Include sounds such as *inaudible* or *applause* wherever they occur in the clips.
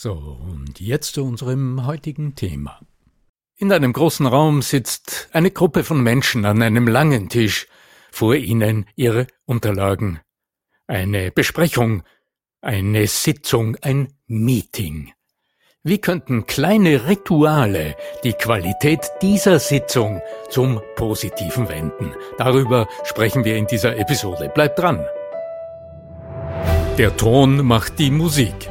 So, und jetzt zu unserem heutigen Thema. In einem großen Raum sitzt eine Gruppe von Menschen an einem langen Tisch, vor ihnen ihre Unterlagen. Eine Besprechung, eine Sitzung, ein Meeting. Wie könnten kleine Rituale die Qualität dieser Sitzung zum Positiven wenden? Darüber sprechen wir in dieser Episode. Bleibt dran! Der Ton macht die Musik.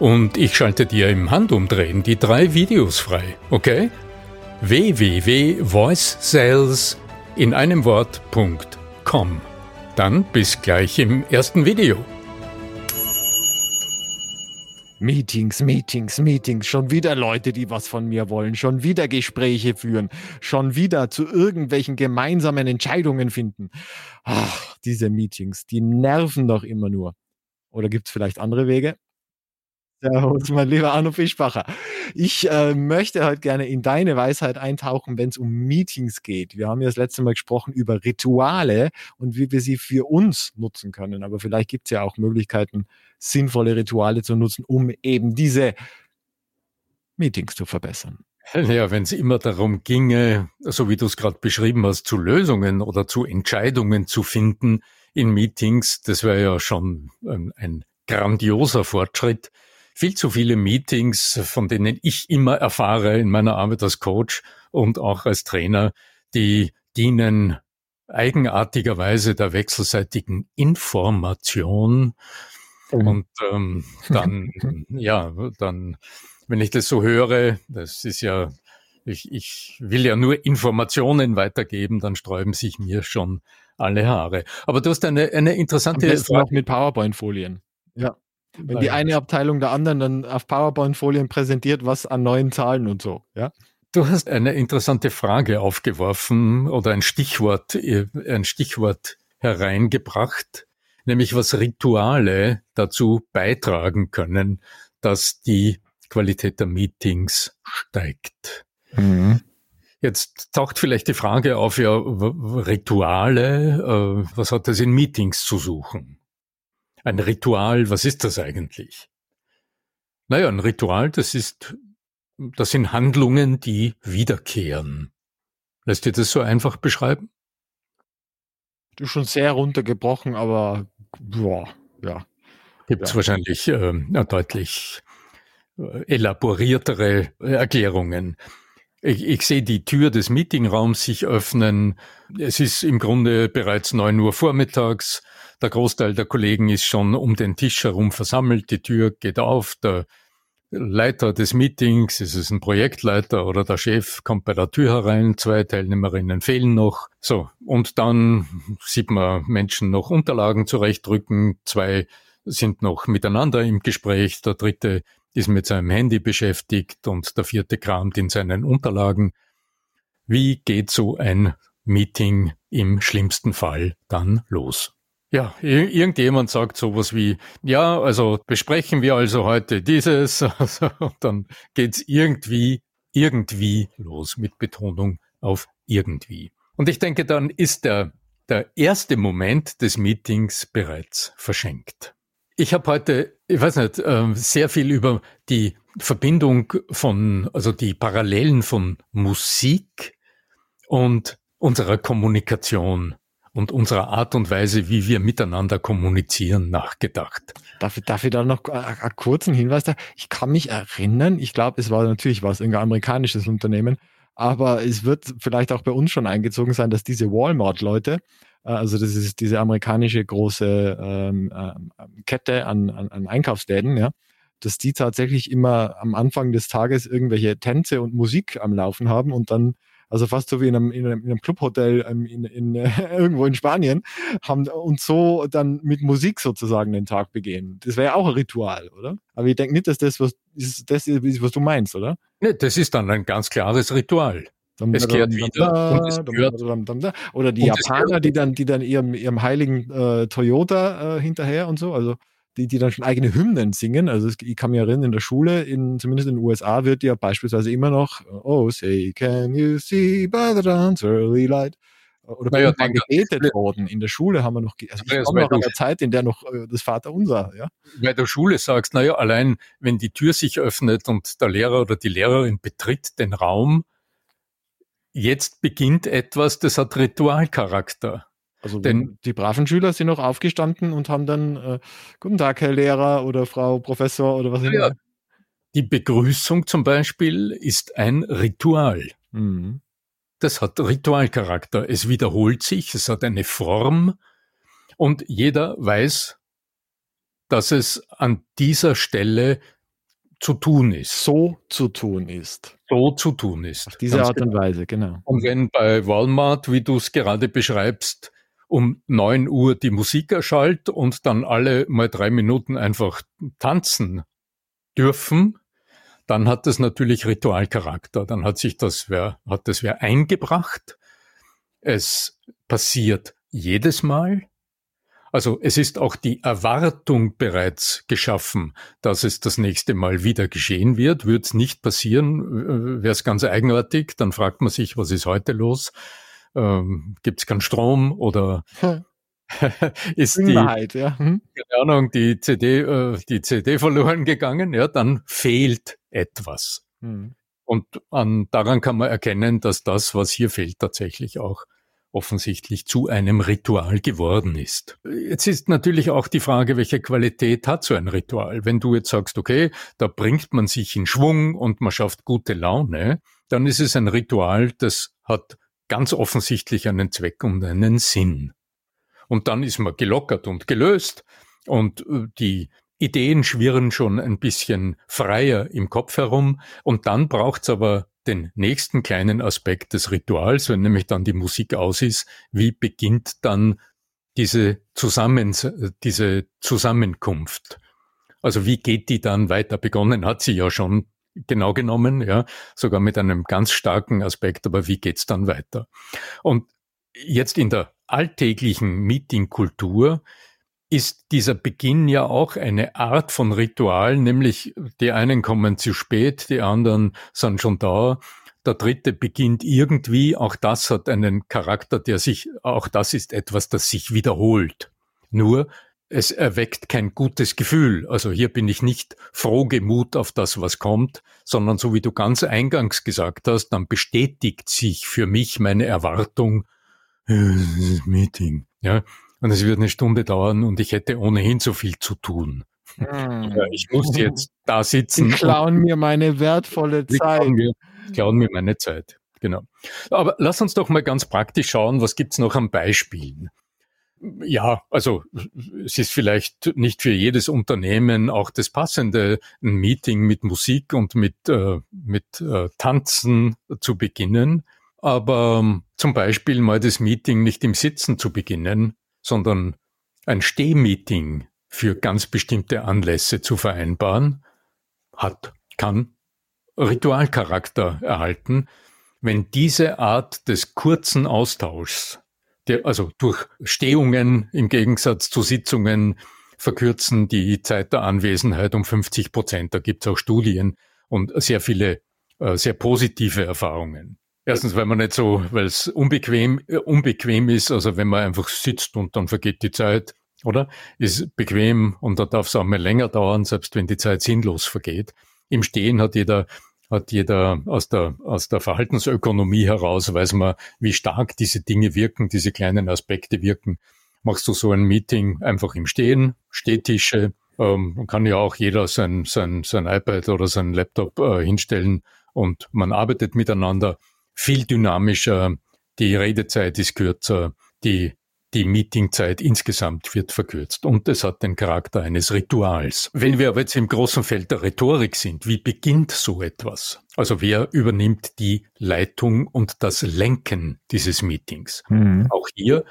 und ich schalte dir im Handumdrehen die drei Videos frei, okay? www.voicesales in einem Wort.com. Dann bis gleich im ersten Video. Meetings, Meetings, Meetings, schon wieder Leute, die was von mir wollen, schon wieder Gespräche führen, schon wieder zu irgendwelchen gemeinsamen Entscheidungen finden. Ach, diese Meetings, die nerven doch immer nur. Oder gibt es vielleicht andere Wege? Servus, mein lieber Arno Fischbacher. Ich äh, möchte heute gerne in deine Weisheit eintauchen, wenn es um Meetings geht. Wir haben ja das letzte Mal gesprochen über Rituale und wie wir sie für uns nutzen können. Aber vielleicht gibt es ja auch Möglichkeiten, sinnvolle Rituale zu nutzen, um eben diese Meetings zu verbessern. Ja, wenn es immer darum ginge, so wie du es gerade beschrieben hast, zu Lösungen oder zu Entscheidungen zu finden in Meetings, das wäre ja schon ein, ein grandioser Fortschritt viel zu viele Meetings, von denen ich immer erfahre in meiner Arbeit als Coach und auch als Trainer, die dienen eigenartigerweise der wechselseitigen Information. Mhm. Und ähm, dann, *laughs* ja, dann, wenn ich das so höre, das ist ja, ich, ich will ja nur Informationen weitergeben, dann sträuben sich mir schon alle Haare. Aber du hast eine, eine interessante Frage. mit PowerPoint-Folien. Ja. Wenn die eine Abteilung der anderen dann auf PowerPoint-Folien präsentiert, was an neuen Zahlen und so, ja? Du hast eine interessante Frage aufgeworfen oder ein Stichwort, äh, ein Stichwort hereingebracht, nämlich was Rituale dazu beitragen können, dass die Qualität der Meetings steigt. Mhm. Jetzt taucht vielleicht die Frage auf, ja, Rituale, äh, was hat das in Meetings zu suchen? Ein Ritual, was ist das eigentlich? Naja, ein Ritual, das ist, das sind Handlungen, die wiederkehren. Lässt dir das so einfach beschreiben? Du schon sehr runtergebrochen, aber boah, ja. Gibt es ja. wahrscheinlich äh, deutlich äh, elaboriertere Erklärungen. Ich, ich sehe die Tür des Meetingraums sich öffnen. Es ist im Grunde bereits neun Uhr vormittags. Der Großteil der Kollegen ist schon um den Tisch herum versammelt. Die Tür geht auf. Der Leiter des Meetings, ist es ein Projektleiter oder der Chef, kommt bei der Tür herein. Zwei Teilnehmerinnen fehlen noch. So. Und dann sieht man Menschen noch Unterlagen zurechtdrücken. Zwei sind noch miteinander im Gespräch. Der dritte ist mit seinem Handy beschäftigt und der vierte kramt in seinen Unterlagen. Wie geht so ein Meeting im schlimmsten Fall dann los? Ja, irgendjemand sagt sowas wie, ja, also besprechen wir also heute dieses, und *laughs* dann geht's irgendwie, irgendwie los mit Betonung auf irgendwie. Und ich denke, dann ist der, der erste Moment des Meetings bereits verschenkt. Ich habe heute, ich weiß nicht, ähm, sehr viel über die Verbindung von, also die Parallelen von Musik und unserer Kommunikation und unserer Art und Weise, wie wir miteinander kommunizieren, nachgedacht. Darf, darf ich da noch einen kurzen Hinweis da? Ich kann mich erinnern, ich glaube, es war natürlich was, ein amerikanisches Unternehmen, aber es wird vielleicht auch bei uns schon eingezogen sein, dass diese Walmart-Leute, äh, also das ist diese amerikanische große ähm, äh, Kette an, an, an Einkaufsläden, ja, dass die tatsächlich immer am Anfang des Tages irgendwelche Tänze und Musik am Laufen haben und dann also fast so wie in einem, in einem, in einem Clubhotel ähm, in, in, äh, *laughs* irgendwo in Spanien, haben und so dann mit Musik sozusagen den Tag begehen. Das wäre ja auch ein Ritual, oder? Aber ich denke nicht, dass das was ist, das ist, was du meinst, oder? Ne, das ist dann ein ganz klares Ritual. Es kehrt wieder und es gehört. Oder die Japaner, die dann, die dann ihrem, ihrem heiligen äh, Toyota äh, hinterher und so. Also die, die dann schon eigene Hymnen singen. Also ich kann mich erinnern, in der Schule, in, zumindest in den USA, wird ja beispielsweise immer noch Oh, say, can you see by the dawn's early light? Oder naja, dann gebetet worden. In der Schule haben wir noch, also ich komme noch an der Zeit, in der noch äh, das Vaterunser, ja. Bei der Schule sagst, naja, allein wenn die Tür sich öffnet und der Lehrer oder die Lehrerin betritt den Raum, jetzt beginnt etwas, das hat Ritualcharakter. Also Denn die braven Schüler sind noch aufgestanden und haben dann äh, Guten Tag, Herr Lehrer oder Frau Professor oder was immer. Ja, die Begrüßung zum Beispiel ist ein Ritual. Mhm. Das hat Ritualcharakter. Es wiederholt sich, es hat eine Form und jeder weiß, dass es an dieser Stelle zu tun ist. So zu tun ist. So zu tun ist. Auf diese Art und genau. Weise, genau. Und wenn bei Walmart, wie du es gerade beschreibst, um neun Uhr die Musik erschallt und dann alle mal drei Minuten einfach tanzen dürfen, dann hat das natürlich Ritualcharakter. Dann hat sich das wer, hat das wer eingebracht. Es passiert jedes Mal. Also es ist auch die Erwartung bereits geschaffen, dass es das nächste Mal wieder geschehen wird. Würde es nicht passieren, wäre es ganz eigenartig. Dann fragt man sich, was ist heute los? Ähm, gibt es keinen Strom oder hm. *laughs* ist die, ja. hm. keine Ahnung, die CD, äh, die CD verloren gegangen, ja, dann fehlt etwas. Hm. Und an, daran kann man erkennen, dass das, was hier fehlt, tatsächlich auch offensichtlich zu einem Ritual geworden ist. Jetzt ist natürlich auch die Frage, welche Qualität hat so ein Ritual? Wenn du jetzt sagst, okay, da bringt man sich in Schwung und man schafft gute Laune, dann ist es ein Ritual, das hat ganz offensichtlich einen Zweck und einen Sinn. Und dann ist man gelockert und gelöst und äh, die Ideen schwirren schon ein bisschen freier im Kopf herum und dann braucht's aber den nächsten kleinen Aspekt des Rituals, wenn nämlich dann die Musik aus ist, wie beginnt dann diese, Zusammen diese Zusammenkunft? Also wie geht die dann weiter? Begonnen hat sie ja schon genau genommen, ja, sogar mit einem ganz starken Aspekt, aber wie geht's dann weiter? Und jetzt in der alltäglichen Meetingkultur ist dieser Beginn ja auch eine Art von Ritual, nämlich die einen kommen zu spät, die anderen sind schon da, der dritte beginnt irgendwie, auch das hat einen Charakter, der sich, auch das ist etwas, das sich wiederholt. Nur es erweckt kein gutes Gefühl. Also hier bin ich nicht frohgemut auf das, was kommt, sondern so wie du ganz eingangs gesagt hast, dann bestätigt sich für mich meine Erwartung, Meeting, ja, und es wird eine Stunde dauern und ich hätte ohnehin so viel zu tun. Hm. Ich muss jetzt da sitzen. Sie klauen mir meine wertvolle Zeit. Klauen mir, klauen mir meine Zeit, genau. Aber lass uns doch mal ganz praktisch schauen, was gibt's noch an Beispielen ja, also es ist vielleicht nicht für jedes Unternehmen auch das passende, ein Meeting mit Musik und mit, äh, mit äh, Tanzen zu beginnen. Aber ähm, zum Beispiel mal das Meeting nicht im Sitzen zu beginnen, sondern ein Stehmeeting für ganz bestimmte Anlässe zu vereinbaren, hat, kann Ritualcharakter erhalten, wenn diese Art des kurzen Austauschs, der, also durch Stehungen im Gegensatz zu Sitzungen, verkürzen die Zeit der Anwesenheit um 50 Prozent. Da gibt es auch Studien und sehr viele äh, sehr positive Erfahrungen. Erstens, weil man nicht so, weil es unbequem, äh, unbequem ist, also wenn man einfach sitzt und dann vergeht die Zeit, oder? Ist bequem und da darf es auch mal länger dauern, selbst wenn die Zeit sinnlos vergeht. Im Stehen hat jeder, hat jeder aus der, aus der Verhaltensökonomie heraus, weiß man, wie stark diese Dinge wirken, diese kleinen Aspekte wirken. Machst du so ein Meeting einfach im Stehen, Stehtische, ähm, kann ja auch jeder sein, sein, sein iPad oder sein Laptop äh, hinstellen und man arbeitet miteinander viel dynamischer, die Redezeit ist kürzer, die, die Meetingzeit insgesamt wird verkürzt und es hat den Charakter eines Rituals. Wenn wir aber jetzt im großen Feld der Rhetorik sind, wie beginnt so etwas? Also wer übernimmt die Leitung und das Lenken dieses Meetings? Mhm. Auch hier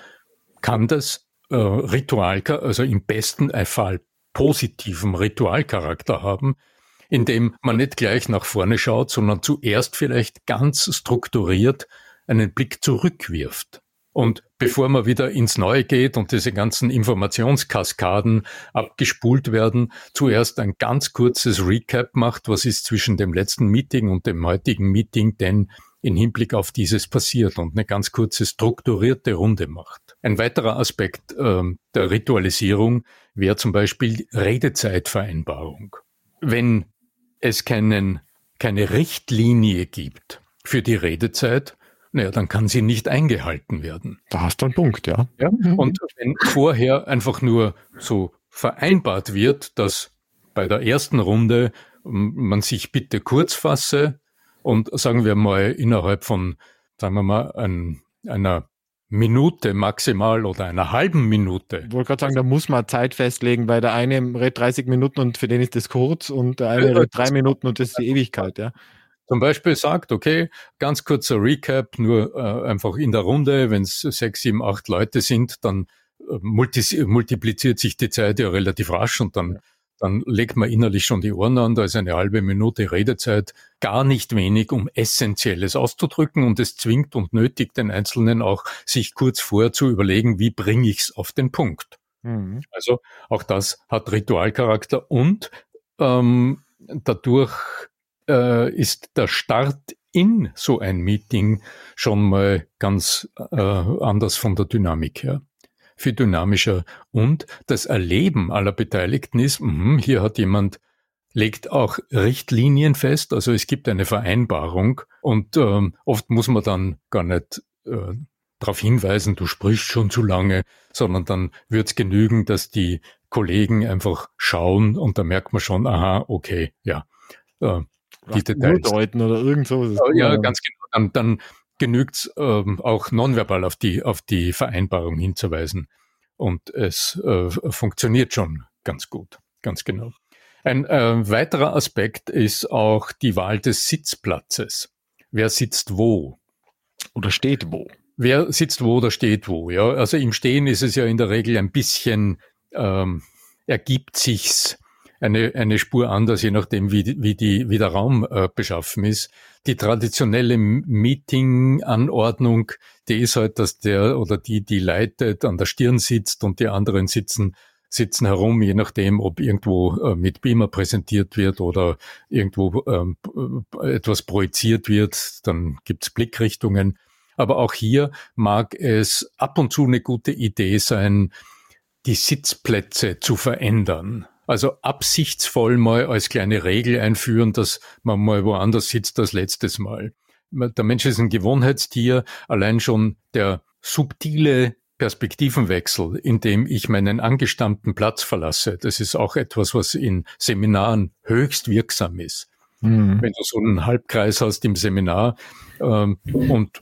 kann das äh, Ritual, also im besten Fall positiven Ritualcharakter haben, indem man nicht gleich nach vorne schaut, sondern zuerst vielleicht ganz strukturiert einen Blick zurückwirft. Und bevor man wieder ins Neue geht und diese ganzen Informationskaskaden abgespult werden, zuerst ein ganz kurzes Recap macht, was ist zwischen dem letzten Meeting und dem heutigen Meeting denn in Hinblick auf dieses passiert und eine ganz kurze strukturierte Runde macht. Ein weiterer Aspekt äh, der Ritualisierung wäre zum Beispiel Redezeitvereinbarung. Wenn es keinen, keine Richtlinie gibt für die Redezeit, naja, dann kann sie nicht eingehalten werden. Da hast du einen Punkt, ja. ja? Mhm. Und wenn vorher einfach nur so vereinbart wird, dass bei der ersten Runde man sich bitte kurz fasse und sagen wir mal innerhalb von, sagen wir mal, ein, einer Minute maximal oder einer halben Minute. Ich wollte gerade sagen, da muss man Zeit festlegen, weil der eine redet 30 Minuten und für den ist das kurz und der eine redet drei Minuten und das ist die Ewigkeit, ja. Zum Beispiel sagt, okay, ganz kurzer Recap, nur äh, einfach in der Runde, wenn es sechs, sieben, acht Leute sind, dann äh, multipliziert sich die Zeit ja relativ rasch und dann dann legt man innerlich schon die Ohren an, da ist eine halbe Minute Redezeit gar nicht wenig, um Essentielles auszudrücken und es zwingt und nötigt den Einzelnen auch, sich kurz vorher zu überlegen, wie bringe ich es auf den Punkt. Mhm. Also auch das hat Ritualcharakter und ähm, dadurch äh, ist der Start in so ein Meeting schon mal ganz äh, anders von der Dynamik her. Viel dynamischer. Und das Erleben aller Beteiligten ist, mh, hier hat jemand legt auch Richtlinien fest, also es gibt eine Vereinbarung. Und ähm, oft muss man dann gar nicht äh, darauf hinweisen, du sprichst schon zu lange, sondern dann wird es genügen, dass die Kollegen einfach schauen. Und da merkt man schon, aha, okay, ja. Äh, die Details. Deuten oder irgend so. Ja, ganz genau. Dann, dann genügt ähm, auch nonverbal auf die, auf die Vereinbarung hinzuweisen. Und es äh, funktioniert schon ganz gut, ganz genau. Ein äh, weiterer Aspekt ist auch die Wahl des Sitzplatzes. Wer sitzt wo? Oder steht wo? Wer sitzt wo oder steht wo? Ja, also im Stehen ist es ja in der Regel ein bisschen ähm, ergibt sich's eine, eine Spur anders, je nachdem, wie, wie, die, wie der Raum äh, beschaffen ist. Die traditionelle Meeting-Anordnung, die ist halt, dass der oder die, die leitet, an der Stirn sitzt und die anderen sitzen sitzen herum, je nachdem, ob irgendwo äh, mit Beamer präsentiert wird oder irgendwo ähm, äh, etwas projiziert wird, dann gibt's Blickrichtungen. Aber auch hier mag es ab und zu eine gute Idee sein, die Sitzplätze zu verändern. Also absichtsvoll mal als kleine Regel einführen, dass man mal woanders sitzt als letztes Mal. Der Mensch ist ein Gewohnheitstier. Allein schon der subtile Perspektivenwechsel, indem ich meinen angestammten Platz verlasse, das ist auch etwas, was in Seminaren höchst wirksam ist. Mhm. Wenn du so einen Halbkreis hast im Seminar ähm, und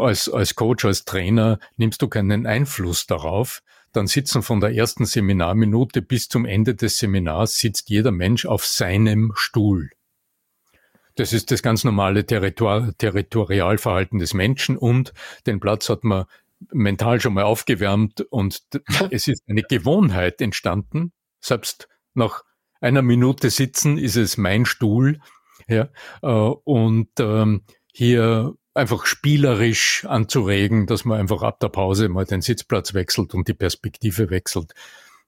als, als Coach, als Trainer nimmst du keinen Einfluss darauf, dann sitzen von der ersten Seminarminute bis zum Ende des Seminars sitzt jeder Mensch auf seinem Stuhl. Das ist das ganz normale Territor Territorialverhalten des Menschen und den Platz hat man mental schon mal aufgewärmt und es ist eine Gewohnheit entstanden, selbst nach einer Minute sitzen ist es mein Stuhl. Ja, äh, und ähm, hier einfach spielerisch anzuregen, dass man einfach ab der Pause mal den Sitzplatz wechselt und die Perspektive wechselt.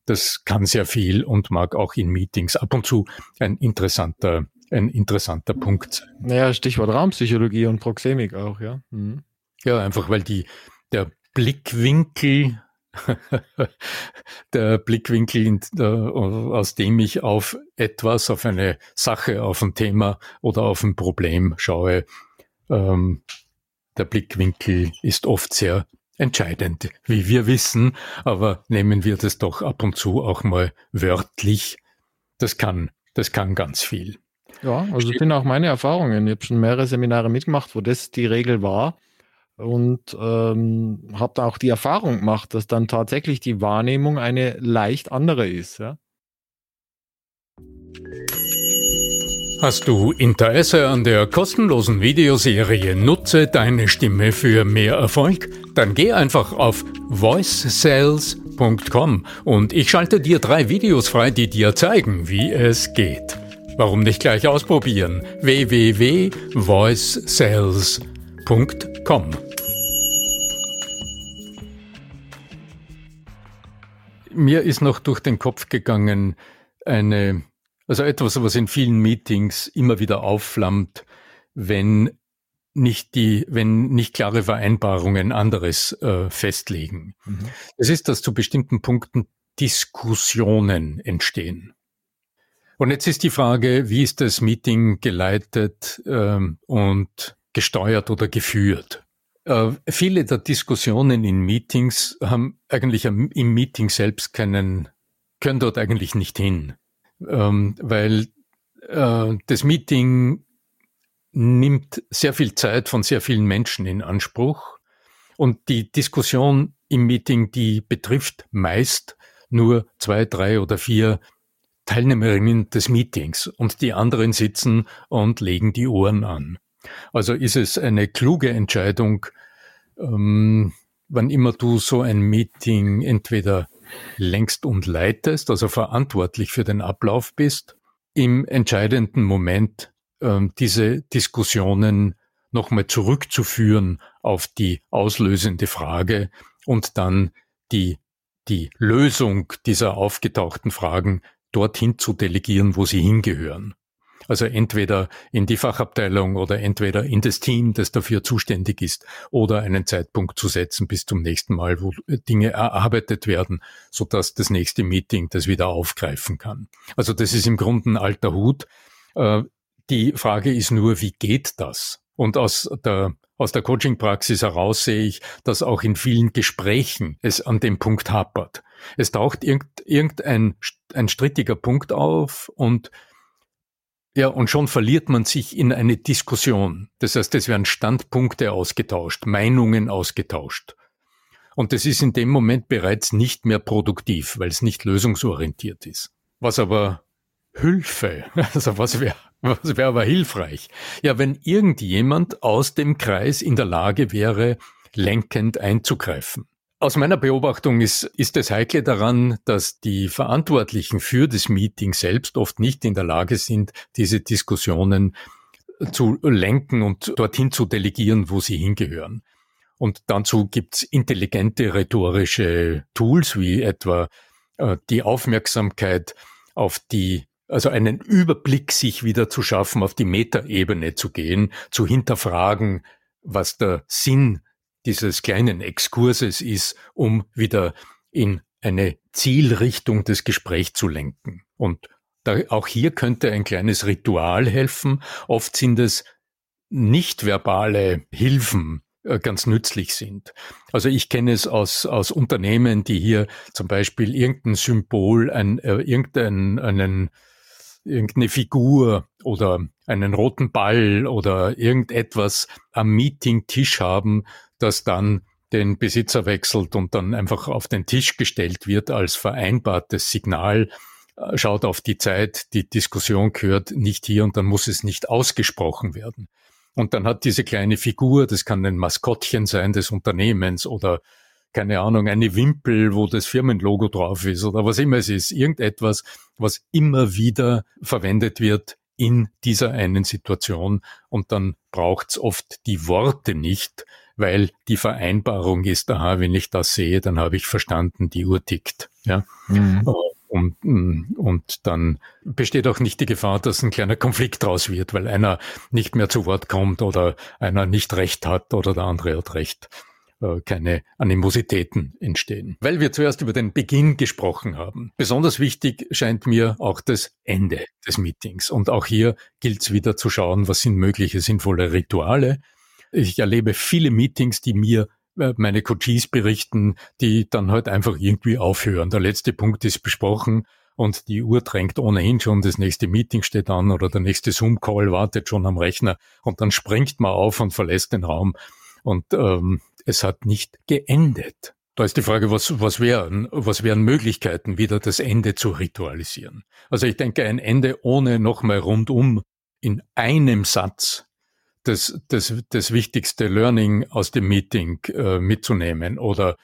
Das kann sehr viel und mag auch in Meetings ab und zu ein interessanter, ein interessanter Punkt sein. Naja, Stichwort Raumpsychologie und Proxemik auch, ja. Mhm. Ja, einfach weil die, der Blickwinkel, *laughs* der Blickwinkel, aus dem ich auf etwas, auf eine Sache, auf ein Thema oder auf ein Problem schaue, ähm, der Blickwinkel ist oft sehr entscheidend, wie wir wissen, aber nehmen wir das doch ab und zu auch mal wörtlich. Das kann, das kann ganz viel. Ja, also das sind auch meine Erfahrungen. Ich habe schon mehrere Seminare mitgemacht, wo das die Regel war und ähm, habe da auch die Erfahrung gemacht, dass dann tatsächlich die Wahrnehmung eine leicht andere ist. Ja? Hast du Interesse an der kostenlosen Videoserie Nutze deine Stimme für mehr Erfolg? Dann geh einfach auf voicesales.com und ich schalte dir drei Videos frei, die dir zeigen, wie es geht. Warum nicht gleich ausprobieren? www.voicesales.com Mir ist noch durch den Kopf gegangen eine also etwas, was in vielen Meetings immer wieder aufflammt, wenn nicht die, wenn nicht klare Vereinbarungen anderes äh, festlegen. Mhm. Es ist, dass zu bestimmten Punkten Diskussionen entstehen. Und jetzt ist die Frage, wie ist das Meeting geleitet ähm, und gesteuert oder geführt? Äh, viele der Diskussionen in Meetings haben eigentlich im Meeting selbst keinen, können dort eigentlich nicht hin ähm, weil äh, das Meeting nimmt sehr viel Zeit von sehr vielen Menschen in Anspruch und die Diskussion im Meeting, die betrifft meist nur zwei, drei oder vier Teilnehmerinnen des Meetings und die anderen sitzen und legen die Ohren an. Also ist es eine kluge Entscheidung, ähm, wann immer du so ein Meeting entweder längst und leitest, also verantwortlich für den Ablauf bist, im entscheidenden Moment äh, diese Diskussionen nochmal zurückzuführen auf die auslösende Frage und dann die, die Lösung dieser aufgetauchten Fragen dorthin zu delegieren, wo sie hingehören. Also entweder in die Fachabteilung oder entweder in das Team, das dafür zuständig ist, oder einen Zeitpunkt zu setzen bis zum nächsten Mal, wo Dinge erarbeitet werden, so dass das nächste Meeting das wieder aufgreifen kann. Also das ist im Grunde ein alter Hut. Äh, die Frage ist nur, wie geht das? Und aus der aus der Coaching-Praxis heraus sehe ich, dass auch in vielen Gesprächen es an dem Punkt hapert. Es taucht irgendein ein strittiger Punkt auf und ja, und schon verliert man sich in eine Diskussion. Das heißt, es werden Standpunkte ausgetauscht, Meinungen ausgetauscht. Und das ist in dem Moment bereits nicht mehr produktiv, weil es nicht lösungsorientiert ist. Was aber Hilfe, *laughs* also was wäre was wäre aber hilfreich? Ja, wenn irgendjemand aus dem Kreis in der Lage wäre, lenkend einzugreifen. Aus meiner Beobachtung ist, ist das Heikle daran, dass die Verantwortlichen für das Meeting selbst oft nicht in der Lage sind, diese Diskussionen zu lenken und dorthin zu delegieren, wo sie hingehören. Und dazu gibt's intelligente rhetorische Tools wie etwa äh, die Aufmerksamkeit auf die, also einen Überblick sich wieder zu schaffen, auf die Metaebene zu gehen, zu hinterfragen, was der Sinn dieses kleinen Exkurses ist, um wieder in eine Zielrichtung des Gesprächs zu lenken. Und da, auch hier könnte ein kleines Ritual helfen. Oft sind es nicht verbale Hilfen, äh, ganz nützlich sind. Also ich kenne es aus, aus Unternehmen, die hier zum Beispiel irgendein Symbol, ein, äh, irgendeinen, einen, irgendeine Figur oder einen roten Ball oder irgendetwas am Meetingtisch haben, das dann den Besitzer wechselt und dann einfach auf den Tisch gestellt wird als vereinbartes Signal, äh, schaut auf die Zeit, die Diskussion gehört nicht hier und dann muss es nicht ausgesprochen werden. Und dann hat diese kleine Figur, das kann ein Maskottchen sein des Unternehmens oder keine Ahnung, eine Wimpel, wo das Firmenlogo drauf ist oder was immer es ist. Irgendetwas, was immer wieder verwendet wird in dieser einen Situation und dann braucht's oft die Worte nicht, weil die Vereinbarung ist, aha, wenn ich das sehe, dann habe ich verstanden, die Uhr tickt. Ja. Mhm. Und, und dann besteht auch nicht die Gefahr, dass ein kleiner Konflikt draus wird, weil einer nicht mehr zu Wort kommt oder einer nicht recht hat oder der andere hat recht äh, keine Animositäten entstehen. Weil wir zuerst über den Beginn gesprochen haben. Besonders wichtig scheint mir auch das Ende des Meetings. Und auch hier gilt es wieder zu schauen, was sind mögliche sinnvolle Rituale. Ich erlebe viele Meetings, die mir äh, meine Coaches berichten, die dann halt einfach irgendwie aufhören. Der letzte Punkt ist besprochen und die Uhr drängt ohnehin schon, das nächste Meeting steht an oder der nächste Zoom-Call wartet schon am Rechner und dann springt man auf und verlässt den Raum und ähm, es hat nicht geendet. Da ist die Frage, was, was wären, was wären Möglichkeiten, wieder das Ende zu ritualisieren? Also ich denke, ein Ende ohne nochmal rundum in einem Satz das, das, das wichtigste Learning aus dem Meeting äh, mitzunehmen oder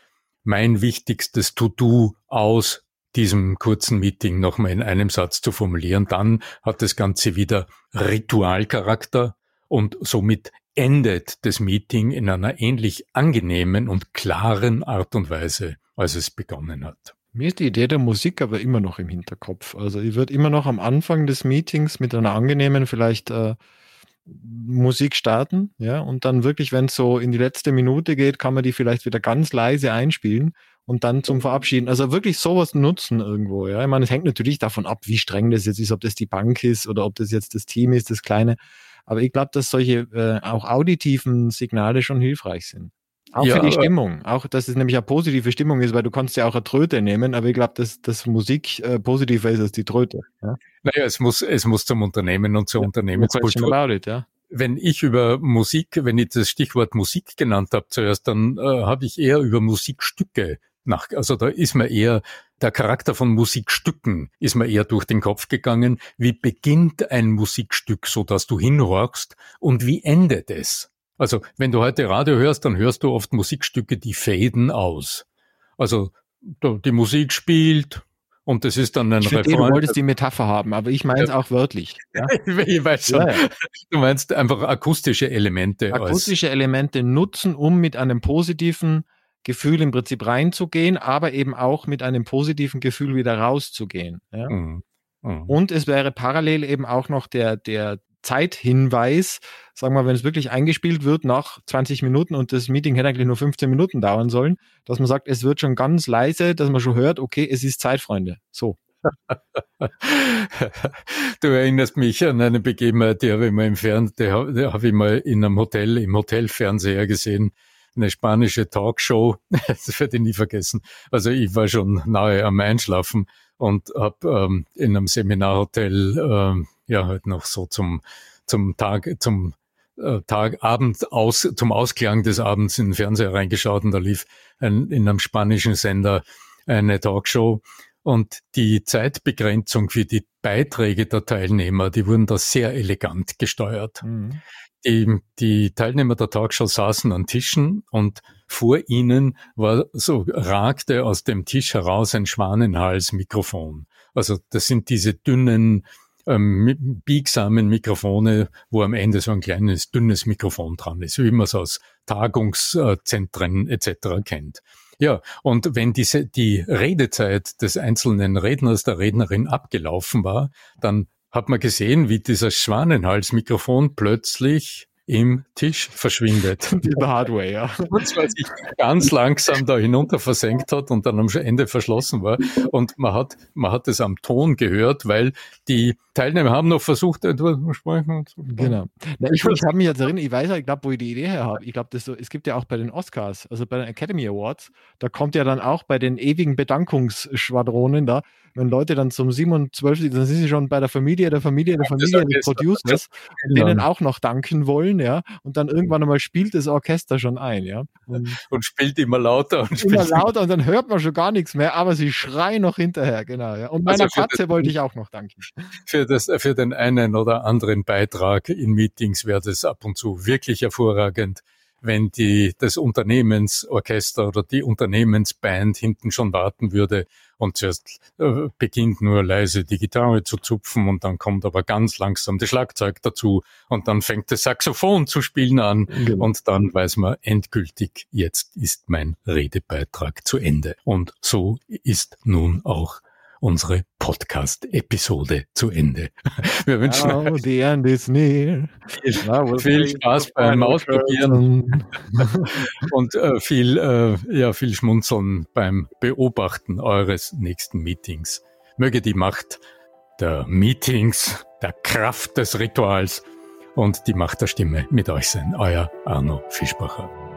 mein wichtigstes To-Do aus diesem kurzen Meeting nochmal in einem Satz zu formulieren, dann hat das Ganze wieder Ritualcharakter und somit endet das Meeting in einer ähnlich angenehmen und klaren Art und Weise, als es begonnen hat. Mir ist die Idee der Musik aber immer noch im Hinterkopf. Also ich würde immer noch am Anfang des Meetings mit einer angenehmen, vielleicht äh, Musik starten, ja, und dann wirklich, wenn es so in die letzte Minute geht, kann man die vielleicht wieder ganz leise einspielen und dann zum Verabschieden. Also wirklich sowas nutzen irgendwo, ja. Ich meine, es hängt natürlich davon ab, wie streng das jetzt ist, ob das die Bank ist oder ob das jetzt das Team ist, das kleine. Aber ich glaube, dass solche äh, auch auditiven Signale schon hilfreich sind. Auch ja, für die Stimmung. Auch, dass es nämlich eine positive Stimmung ist, weil du kannst ja auch eine Tröte nehmen, aber ich glaube, dass, dass Musik äh, positiver ist als die Tröte. Ja? Naja, es muss, es muss zum Unternehmen und zur ja, Unternehmenskultur. It, ja. Wenn ich über Musik, wenn ich das Stichwort Musik genannt habe zuerst, dann äh, habe ich eher über Musikstücke nach, also da ist mir eher der Charakter von Musikstücken ist mir eher durch den Kopf gegangen. Wie beginnt ein Musikstück, so dass du hinhorchst und wie endet es? Also wenn du heute Radio hörst, dann hörst du oft Musikstücke, die faden aus. Also die Musik spielt und das ist dann ein ich Refrain. Du wolltest die Metapher haben, aber ich meine es ja. auch wörtlich. Ja? *laughs* ich weiß schon. Ja, du meinst einfach akustische Elemente. Akustische Elemente nutzen, um mit einem positiven Gefühl im Prinzip reinzugehen, aber eben auch mit einem positiven Gefühl wieder rauszugehen. Mhm. Mhm. Und es wäre parallel eben auch noch der, der Zeithinweis, sagen wir, wenn es wirklich eingespielt wird nach 20 Minuten und das Meeting hätte eigentlich nur 15 Minuten dauern sollen, dass man sagt, es wird schon ganz leise, dass man schon hört, okay, es ist Zeit, Freunde. So. du erinnerst mich an eine Begebenheit, die habe ich mal im Fernsehen, die habe ich mal in einem Hotel, im Hotelfernseher gesehen, eine spanische Talkshow, *laughs* das werde ich nie vergessen. Also ich war schon nahe am Einschlafen und habe ähm, in einem Seminarhotel ähm, ja halt noch so zum zum Tag zum äh, Tag Abend aus zum Ausklang des Abends in den Fernseher reingeschaut und da lief ein, in einem spanischen Sender eine Talkshow und die Zeitbegrenzung für die Beiträge der Teilnehmer, die wurden da sehr elegant gesteuert. Mhm. Die, die Teilnehmer der Talkshow saßen an Tischen und vor ihnen war so ragte aus dem Tisch heraus ein Schwanenhalsmikrofon. Also das sind diese dünnen ähm, biegsamen Mikrofone, wo am Ende so ein kleines, dünnes Mikrofon dran ist, wie man es aus Tagungszentren etc. kennt. Ja, und wenn diese, die Redezeit des einzelnen Redners, der Rednerin abgelaufen war, dann hat man gesehen, wie dieses Schwanenhalsmikrofon plötzlich im Tisch verschwindet. *laughs* Die Hardware, ja. Und zwar sich ganz langsam da hinunter versenkt hat und dann am Ende verschlossen war. Und man hat, man hat es am Ton gehört, weil die Teilnehmer haben noch versucht, etwas zu sprechen. Genau. Na, ich, ich habe mich jetzt erinnert, ich weiß ja, ich glaube, wo ich die Idee her habe. Ich glaube, so, es gibt ja auch bei den Oscars, also bei den Academy Awards, da kommt ja dann auch bei den ewigen Bedankungsschwadronen da, wenn Leute dann zum 7 und 12, dann sind sie schon bei der Familie, der Familie, der Familie des Producers, denen auch noch danken wollen, ja, und dann irgendwann einmal spielt das Orchester schon ein, ja. Und, und spielt immer lauter und immer lauter und dann hört man schon gar nichts mehr, aber sie schreien noch hinterher, genau, ja. Und meiner also Katze wollte ich auch noch danken. Für, das, für den einen oder anderen Beitrag in Meetings wäre das ab und zu wirklich hervorragend wenn die, das Unternehmensorchester oder die Unternehmensband hinten schon warten würde und zuerst äh, beginnt nur leise die Gitarre zu zupfen und dann kommt aber ganz langsam das Schlagzeug dazu und dann fängt das Saxophon zu spielen an genau. und dann weiß man endgültig, jetzt ist mein Redebeitrag zu Ende. Und so ist nun auch unsere Podcast-Episode zu Ende. *laughs* Wir wünschen oh, the end is near. Viel, viel Spaß beim Ausprobieren *laughs* und äh, viel, äh, ja, viel Schmunzeln beim Beobachten eures nächsten Meetings. Möge die Macht der Meetings, der Kraft des Rituals und die Macht der Stimme mit euch sein. Euer Arno Fischbacher.